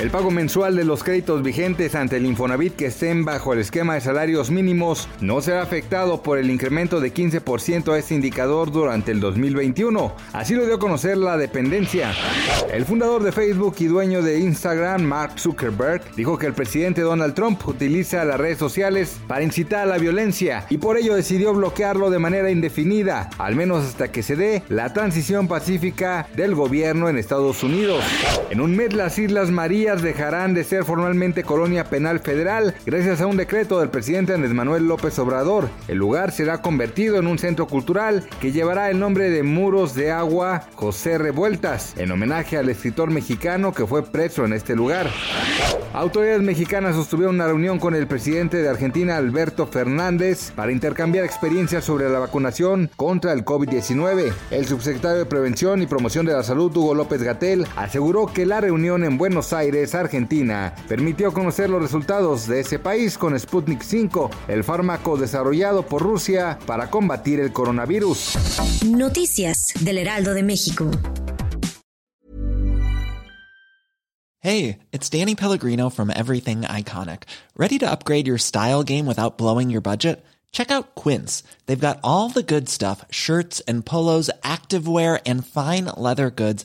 El pago mensual de los créditos vigentes ante el Infonavit que estén bajo el esquema de salarios mínimos no será afectado por el incremento de 15% a este indicador durante el 2021. Así lo dio a conocer la dependencia. El fundador de Facebook y dueño de Instagram, Mark Zuckerberg, dijo que el presidente Donald Trump utiliza las redes sociales para incitar a la violencia y por ello decidió bloquearlo de manera indefinida, al menos hasta que se dé la transición pacífica del gobierno en Estados Unidos. En un mes las Islas Dejarán de ser formalmente colonia penal federal gracias a un decreto del presidente Andrés Manuel López Obrador. El lugar será convertido en un centro cultural que llevará el nombre de Muros de Agua José Revueltas, en homenaje al escritor mexicano que fue preso en este lugar. Autoridades mexicanas sostuvieron una reunión con el presidente de Argentina, Alberto Fernández, para intercambiar experiencias sobre la vacunación contra el COVID-19. El subsecretario de Prevención y Promoción de la Salud, Hugo López Gatel, aseguró que la reunión en Buenos Aires, Argentina, permitió conocer los resultados de ese país con Sputnik 5, el fármaco desarrollado por Rusia para combatir el coronavirus. Noticias del Heraldo de México. Hey, it's Danny Pellegrino from Everything Iconic. Ready to upgrade your style game without blowing your budget? Check out Quince. They've got all the good stuff shirts and polos, activewear, and fine leather goods,